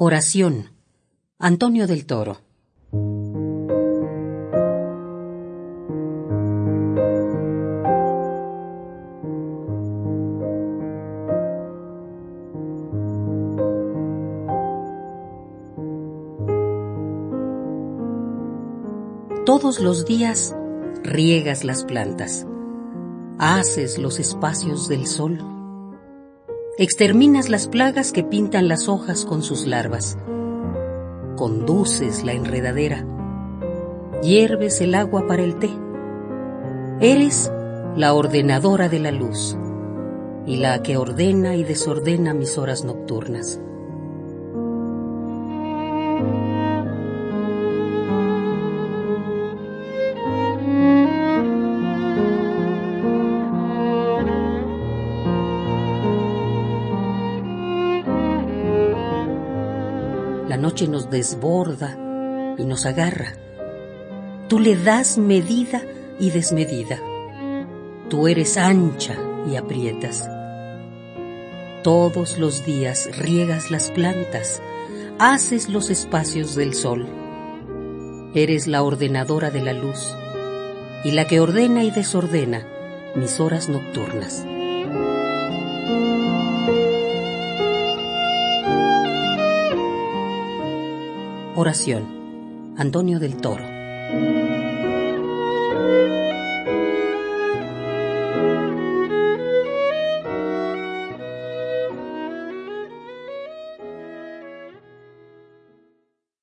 Oración. Antonio del Toro. Todos los días riegas las plantas, haces los espacios del sol, exterminas las plagas que pintan las hojas con sus larvas, conduces la enredadera, hierves el agua para el té. Eres la ordenadora de la luz y la que ordena y desordena mis horas nocturnas. La noche nos desborda y nos agarra. Tú le das medida y desmedida. Tú eres ancha y aprietas. Todos los días riegas las plantas, haces los espacios del sol. Eres la ordenadora de la luz y la que ordena y desordena mis horas nocturnas. Oración. Antonio del Toro.